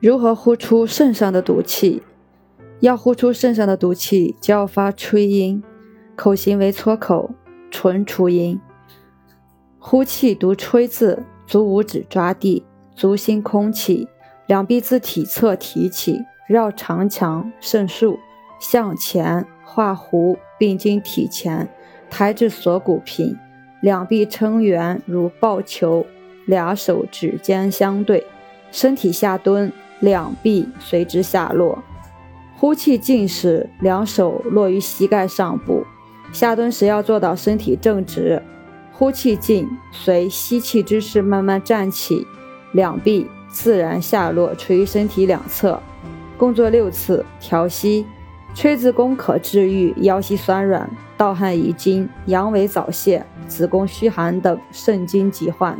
如何呼出肾上的毒气？要呼出肾上的毒气，就要发吹音，口型为撮口，唇出音。呼气读吹字，足五指抓地，足心空气，两臂自体侧提起，绕长墙肾腧，向前画弧，并经体前，抬至锁骨平，两臂撑圆如抱球，俩手指尖相对，身体下蹲，两臂随之下落。呼气进时，两手落于膝盖上部，下蹲时要做到身体正直。呼气进，随吸气之势慢慢站起，两臂自然下落，垂于身体两侧，共做六次调息。吹子功可治愈腰膝酸软、盗汗遗精、阳痿早泄、子宫虚寒等肾经疾患。